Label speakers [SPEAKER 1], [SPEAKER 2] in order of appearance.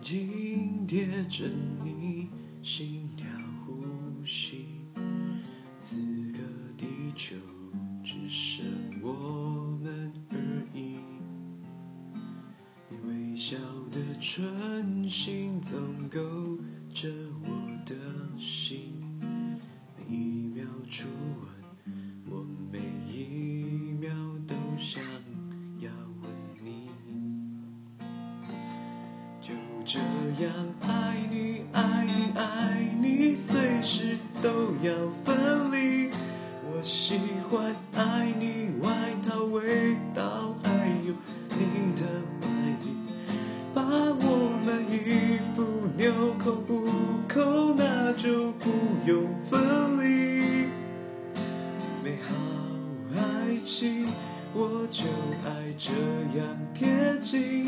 [SPEAKER 1] 紧，贴着你，心跳呼吸。此刻地球只剩我们而已。你微笑的唇形总勾着我这样爱你，爱你，爱你，随时都要分离。我喜欢爱你外套味道，还有你的怀里，把我们衣服纽扣虎口，那就不用分离。美好爱情，我就爱这样贴近，